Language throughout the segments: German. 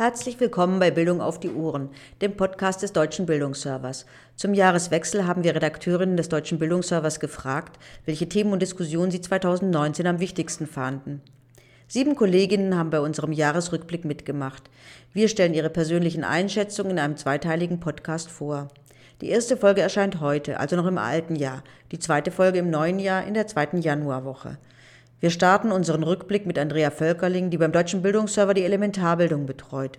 Herzlich willkommen bei Bildung auf die Ohren, dem Podcast des Deutschen Bildungsservers. Zum Jahreswechsel haben wir Redakteurinnen des Deutschen Bildungsservers gefragt, welche Themen und Diskussionen sie 2019 am wichtigsten fanden. Sieben Kolleginnen haben bei unserem Jahresrückblick mitgemacht. Wir stellen ihre persönlichen Einschätzungen in einem zweiteiligen Podcast vor. Die erste Folge erscheint heute, also noch im alten Jahr, die zweite Folge im neuen Jahr in der zweiten Januarwoche. Wir starten unseren Rückblick mit Andrea Völkerling, die beim Deutschen Bildungsserver die Elementarbildung betreut.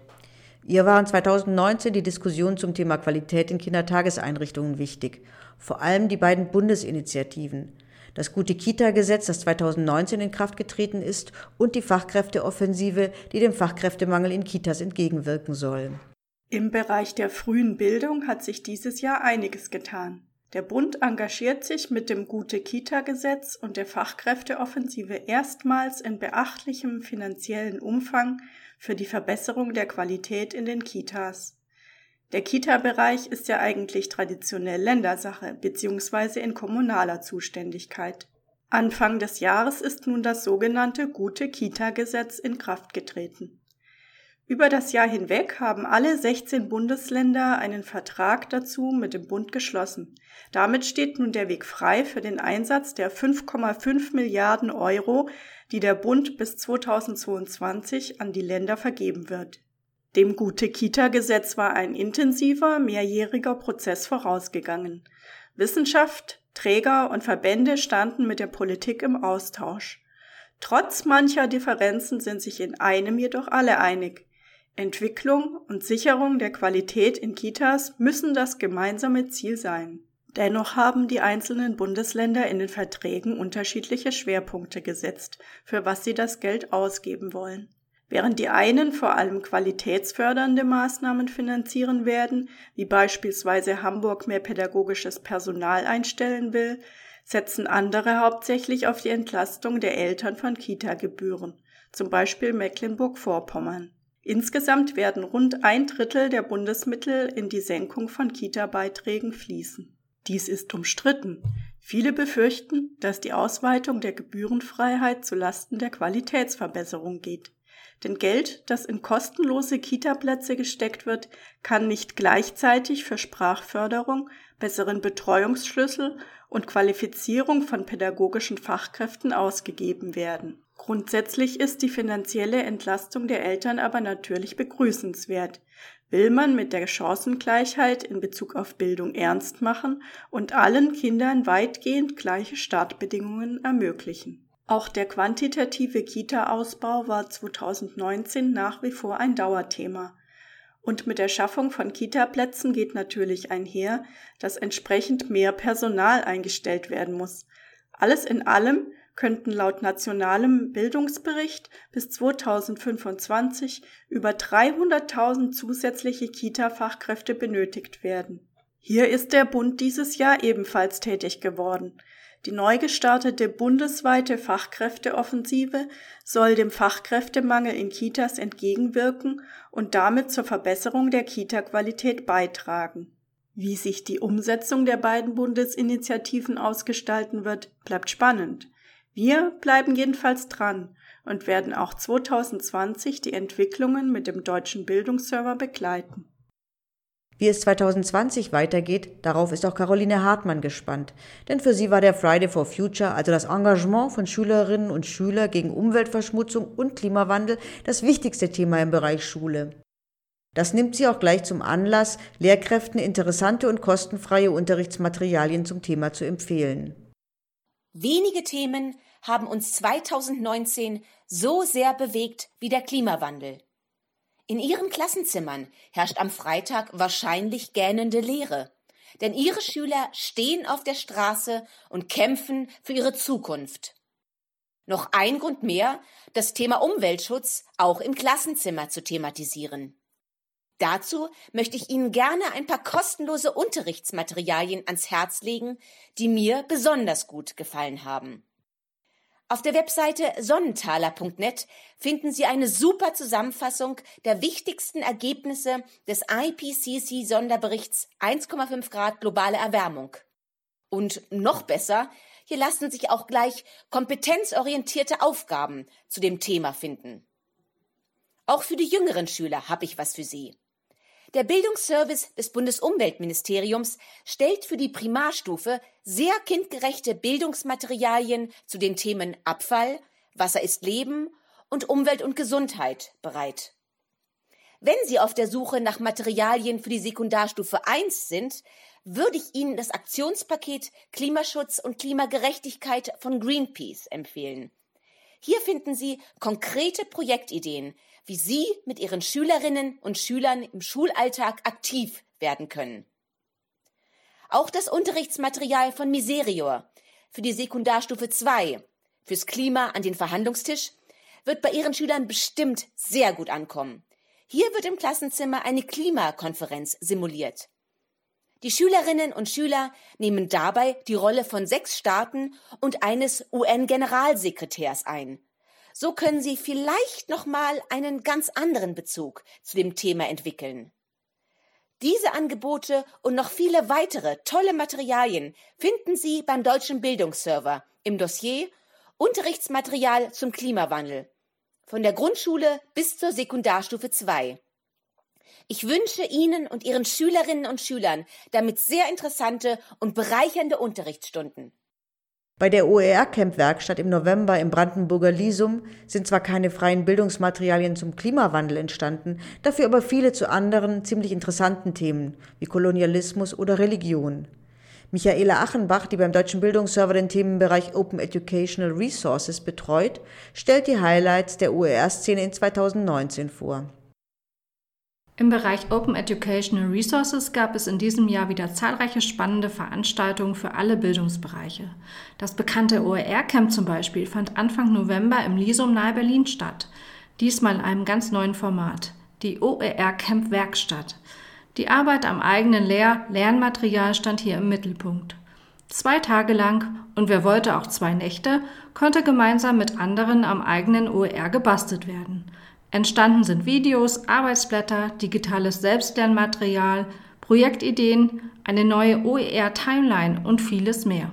Ihr waren 2019 die Diskussionen zum Thema Qualität in Kindertageseinrichtungen wichtig, vor allem die beiden Bundesinitiativen. Das gute Kita-Gesetz, das 2019 in Kraft getreten ist, und die Fachkräfteoffensive, die dem Fachkräftemangel in Kitas entgegenwirken soll. Im Bereich der frühen Bildung hat sich dieses Jahr einiges getan. Der Bund engagiert sich mit dem Gute-Kita-Gesetz und der Fachkräfteoffensive erstmals in beachtlichem finanziellen Umfang für die Verbesserung der Qualität in den Kitas. Der Kita-Bereich ist ja eigentlich traditionell Ländersache bzw. in kommunaler Zuständigkeit. Anfang des Jahres ist nun das sogenannte Gute-Kita-Gesetz in Kraft getreten. Über das Jahr hinweg haben alle 16 Bundesländer einen Vertrag dazu mit dem Bund geschlossen. Damit steht nun der Weg frei für den Einsatz der 5,5 Milliarden Euro, die der Bund bis 2022 an die Länder vergeben wird. Dem Gute-Kita-Gesetz war ein intensiver, mehrjähriger Prozess vorausgegangen. Wissenschaft, Träger und Verbände standen mit der Politik im Austausch. Trotz mancher Differenzen sind sich in einem jedoch alle einig. Entwicklung und Sicherung der Qualität in Kitas müssen das gemeinsame Ziel sein. Dennoch haben die einzelnen Bundesländer in den Verträgen unterschiedliche Schwerpunkte gesetzt, für was sie das Geld ausgeben wollen. Während die einen vor allem qualitätsfördernde Maßnahmen finanzieren werden, wie beispielsweise Hamburg mehr pädagogisches Personal einstellen will, setzen andere hauptsächlich auf die Entlastung der Eltern von Kita-Gebühren, zum Beispiel Mecklenburg-Vorpommern. Insgesamt werden rund ein Drittel der Bundesmittel in die Senkung von Kita-Beiträgen fließen. Dies ist umstritten. Viele befürchten, dass die Ausweitung der Gebührenfreiheit zu Lasten der Qualitätsverbesserung geht. Denn Geld, das in kostenlose Kita-Plätze gesteckt wird, kann nicht gleichzeitig für Sprachförderung, besseren Betreuungsschlüssel und Qualifizierung von pädagogischen Fachkräften ausgegeben werden. Grundsätzlich ist die finanzielle Entlastung der Eltern aber natürlich begrüßenswert. Will man mit der Chancengleichheit in Bezug auf Bildung ernst machen und allen Kindern weitgehend gleiche Startbedingungen ermöglichen. Auch der quantitative Kita-Ausbau war 2019 nach wie vor ein Dauerthema. Und mit der Schaffung von Kita-Plätzen geht natürlich einher, dass entsprechend mehr Personal eingestellt werden muss. Alles in allem könnten laut nationalem Bildungsbericht bis 2025 über 300.000 zusätzliche Kita-Fachkräfte benötigt werden. Hier ist der Bund dieses Jahr ebenfalls tätig geworden. Die neu gestartete bundesweite Fachkräfteoffensive soll dem Fachkräftemangel in Kitas entgegenwirken und damit zur Verbesserung der Kita-Qualität beitragen. Wie sich die Umsetzung der beiden Bundesinitiativen ausgestalten wird, bleibt spannend. Wir bleiben jedenfalls dran und werden auch 2020 die Entwicklungen mit dem deutschen Bildungsserver begleiten. Wie es 2020 weitergeht, darauf ist auch Caroline Hartmann gespannt. Denn für sie war der Friday for Future, also das Engagement von Schülerinnen und Schülern gegen Umweltverschmutzung und Klimawandel, das wichtigste Thema im Bereich Schule. Das nimmt sie auch gleich zum Anlass, Lehrkräften interessante und kostenfreie Unterrichtsmaterialien zum Thema zu empfehlen. Wenige Themen haben uns 2019 so sehr bewegt wie der Klimawandel. In ihren Klassenzimmern herrscht am Freitag wahrscheinlich gähnende Leere, denn ihre Schüler stehen auf der Straße und kämpfen für ihre Zukunft. Noch ein Grund mehr, das Thema Umweltschutz auch im Klassenzimmer zu thematisieren. Dazu möchte ich Ihnen gerne ein paar kostenlose Unterrichtsmaterialien ans Herz legen, die mir besonders gut gefallen haben. Auf der Webseite sonnentaler.net finden Sie eine super Zusammenfassung der wichtigsten Ergebnisse des IPCC Sonderberichts 1,5 Grad globale Erwärmung. Und noch besser, hier lassen sich auch gleich kompetenzorientierte Aufgaben zu dem Thema finden. Auch für die jüngeren Schüler habe ich was für Sie. Der Bildungsservice des Bundesumweltministeriums stellt für die Primarstufe sehr kindgerechte Bildungsmaterialien zu den Themen Abfall, Wasser ist Leben und Umwelt und Gesundheit bereit. Wenn Sie auf der Suche nach Materialien für die Sekundarstufe 1 sind, würde ich Ihnen das Aktionspaket Klimaschutz und Klimagerechtigkeit von Greenpeace empfehlen. Hier finden Sie konkrete Projektideen, wie Sie mit Ihren Schülerinnen und Schülern im Schulalltag aktiv werden können. Auch das Unterrichtsmaterial von Miserior für die Sekundarstufe 2 fürs Klima an den Verhandlungstisch wird bei Ihren Schülern bestimmt sehr gut ankommen. Hier wird im Klassenzimmer eine Klimakonferenz simuliert. Die Schülerinnen und Schüler nehmen dabei die Rolle von sechs Staaten und eines UN-Generalsekretärs ein. So können sie vielleicht noch mal einen ganz anderen Bezug zu dem Thema entwickeln. Diese Angebote und noch viele weitere tolle Materialien finden Sie beim Deutschen Bildungsserver im Dossier Unterrichtsmaterial zum Klimawandel von der Grundschule bis zur Sekundarstufe 2. Ich wünsche Ihnen und Ihren Schülerinnen und Schülern damit sehr interessante und bereichernde Unterrichtsstunden. Bei der OER-Camp-Werkstatt im November im Brandenburger Lisum sind zwar keine freien Bildungsmaterialien zum Klimawandel entstanden, dafür aber viele zu anderen ziemlich interessanten Themen wie Kolonialismus oder Religion. Michaela Achenbach, die beim Deutschen Bildungsserver den Themenbereich Open Educational Resources betreut, stellt die Highlights der OER-Szene in 2019 vor. Im Bereich Open Educational Resources gab es in diesem Jahr wieder zahlreiche spannende Veranstaltungen für alle Bildungsbereiche. Das bekannte OER-Camp zum Beispiel fand Anfang November im Lisum nahe Berlin statt. Diesmal in einem ganz neuen Format, die OER-Camp Werkstatt. Die Arbeit am eigenen Lehr Lernmaterial stand hier im Mittelpunkt. Zwei Tage lang und wer wollte auch zwei Nächte, konnte gemeinsam mit anderen am eigenen OER gebastelt werden. Entstanden sind Videos, Arbeitsblätter, digitales Selbstlernmaterial, Projektideen, eine neue OER-Timeline und vieles mehr.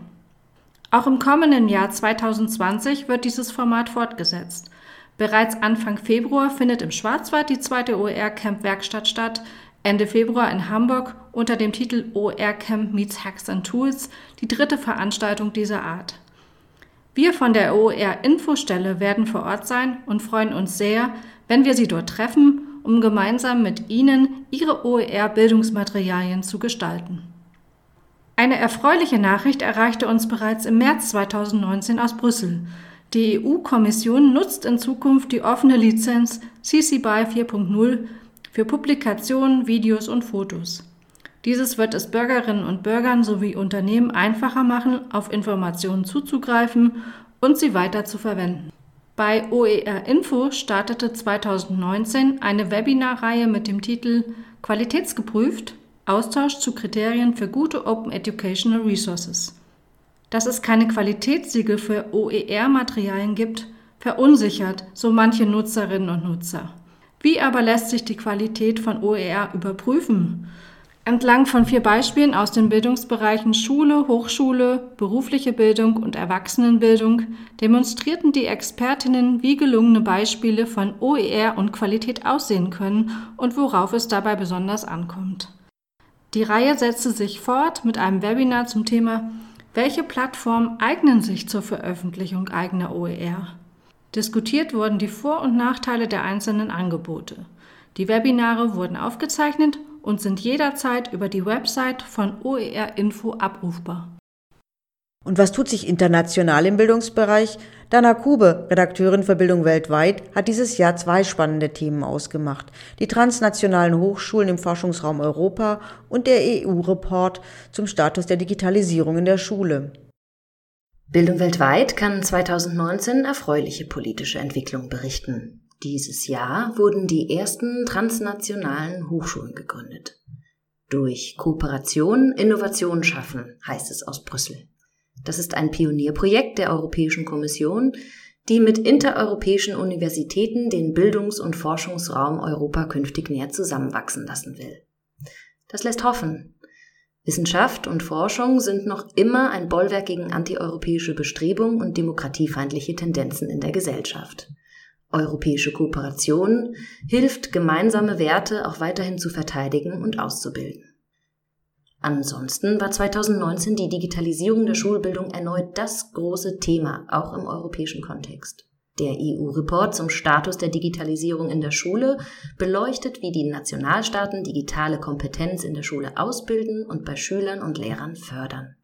Auch im kommenden Jahr 2020 wird dieses Format fortgesetzt. Bereits Anfang Februar findet im Schwarzwald die zweite OER-Camp-Werkstatt statt, Ende Februar in Hamburg unter dem Titel OER Camp Meets Hacks and Tools die dritte Veranstaltung dieser Art. Wir von der OER Infostelle werden vor Ort sein und freuen uns sehr, wenn wir Sie dort treffen, um gemeinsam mit Ihnen Ihre OER-Bildungsmaterialien zu gestalten. Eine erfreuliche Nachricht erreichte uns bereits im März 2019 aus Brüssel. Die EU-Kommission nutzt in Zukunft die offene Lizenz CC BY 4.0 für Publikationen, Videos und Fotos. Dieses wird es Bürgerinnen und Bürgern sowie Unternehmen einfacher machen, auf Informationen zuzugreifen und sie weiter zu verwenden. Bei OER Info startete 2019 eine Webinarreihe mit dem Titel Qualitätsgeprüft Austausch zu Kriterien für gute Open Educational Resources. Dass es keine Qualitätssiegel für OER-Materialien gibt, verunsichert so manche Nutzerinnen und Nutzer. Wie aber lässt sich die Qualität von OER überprüfen? Entlang von vier Beispielen aus den Bildungsbereichen Schule, Hochschule, berufliche Bildung und Erwachsenenbildung demonstrierten die Expertinnen, wie gelungene Beispiele von OER und Qualität aussehen können und worauf es dabei besonders ankommt. Die Reihe setzte sich fort mit einem Webinar zum Thema Welche Plattformen eignen sich zur Veröffentlichung eigener OER? Diskutiert wurden die Vor- und Nachteile der einzelnen Angebote. Die Webinare wurden aufgezeichnet und sind jederzeit über die Website von OER Info abrufbar. Und was tut sich international im Bildungsbereich? Dana Kube, Redakteurin für Bildung weltweit, hat dieses Jahr zwei spannende Themen ausgemacht. Die transnationalen Hochschulen im Forschungsraum Europa und der EU-Report zum Status der Digitalisierung in der Schule. Bildung weltweit kann 2019 erfreuliche politische Entwicklungen berichten. Dieses Jahr wurden die ersten transnationalen Hochschulen gegründet. Durch Kooperation Innovation schaffen, heißt es aus Brüssel. Das ist ein Pionierprojekt der Europäischen Kommission, die mit intereuropäischen Universitäten den Bildungs- und Forschungsraum Europa künftig näher zusammenwachsen lassen will. Das lässt hoffen. Wissenschaft und Forschung sind noch immer ein Bollwerk gegen antieuropäische Bestrebungen und demokratiefeindliche Tendenzen in der Gesellschaft. Europäische Kooperation hilft, gemeinsame Werte auch weiterhin zu verteidigen und auszubilden. Ansonsten war 2019 die Digitalisierung der Schulbildung erneut das große Thema, auch im europäischen Kontext. Der EU-Report zum Status der Digitalisierung in der Schule beleuchtet, wie die Nationalstaaten digitale Kompetenz in der Schule ausbilden und bei Schülern und Lehrern fördern.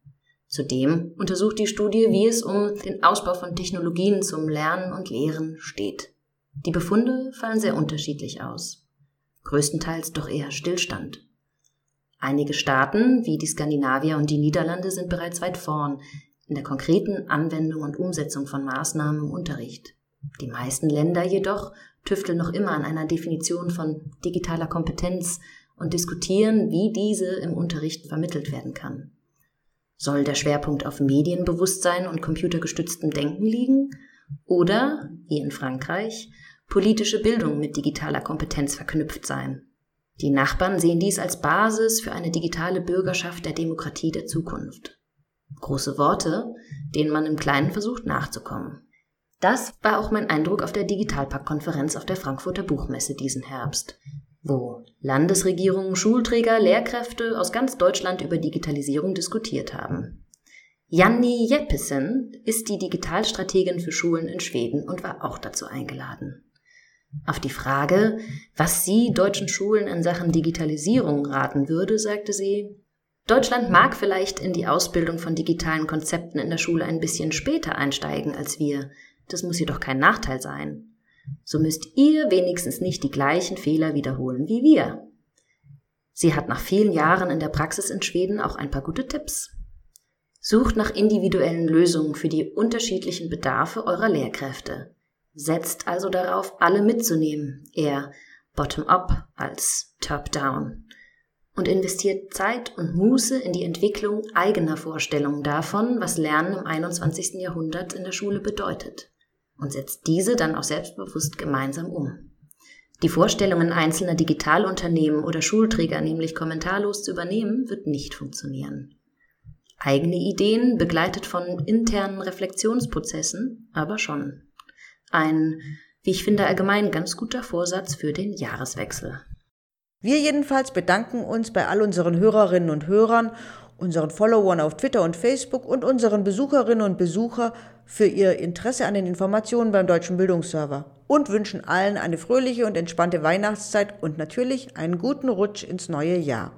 Zudem untersucht die Studie, wie es um den Ausbau von Technologien zum Lernen und Lehren steht. Die Befunde fallen sehr unterschiedlich aus. Größtenteils doch eher Stillstand. Einige Staaten, wie die Skandinavier und die Niederlande, sind bereits weit vorn in der konkreten Anwendung und Umsetzung von Maßnahmen im Unterricht. Die meisten Länder jedoch tüfteln noch immer an einer Definition von digitaler Kompetenz und diskutieren, wie diese im Unterricht vermittelt werden kann. Soll der Schwerpunkt auf Medienbewusstsein und computergestütztem Denken liegen? Oder, wie in Frankreich, politische Bildung mit digitaler Kompetenz verknüpft sein? Die Nachbarn sehen dies als Basis für eine digitale Bürgerschaft der Demokratie der Zukunft. Große Worte, denen man im Kleinen versucht nachzukommen. Das war auch mein Eindruck auf der Digitalpakt-Konferenz auf der Frankfurter Buchmesse diesen Herbst, wo Landesregierungen, Schulträger, Lehrkräfte aus ganz Deutschland über Digitalisierung diskutiert haben. Janni Jeppesen ist die Digitalstrategin für Schulen in Schweden und war auch dazu eingeladen. Auf die Frage, was sie deutschen Schulen in Sachen Digitalisierung raten würde, sagte sie, Deutschland mag vielleicht in die Ausbildung von digitalen Konzepten in der Schule ein bisschen später einsteigen als wir, das muss jedoch kein Nachteil sein. So müsst ihr wenigstens nicht die gleichen Fehler wiederholen wie wir. Sie hat nach vielen Jahren in der Praxis in Schweden auch ein paar gute Tipps. Sucht nach individuellen Lösungen für die unterschiedlichen Bedarfe eurer Lehrkräfte. Setzt also darauf, alle mitzunehmen, eher bottom-up als top-down. Und investiert Zeit und Muße in die Entwicklung eigener Vorstellungen davon, was Lernen im 21. Jahrhundert in der Schule bedeutet und setzt diese dann auch selbstbewusst gemeinsam um. Die Vorstellungen einzelner Digitalunternehmen oder Schulträger nämlich kommentarlos zu übernehmen, wird nicht funktionieren. Eigene Ideen, begleitet von internen Reflexionsprozessen, aber schon. Ein, wie ich finde, allgemein ganz guter Vorsatz für den Jahreswechsel. Wir jedenfalls bedanken uns bei all unseren Hörerinnen und Hörern unseren Followern auf Twitter und Facebook und unseren Besucherinnen und Besucher für ihr Interesse an den Informationen beim Deutschen Bildungsserver und wünschen allen eine fröhliche und entspannte Weihnachtszeit und natürlich einen guten Rutsch ins neue Jahr.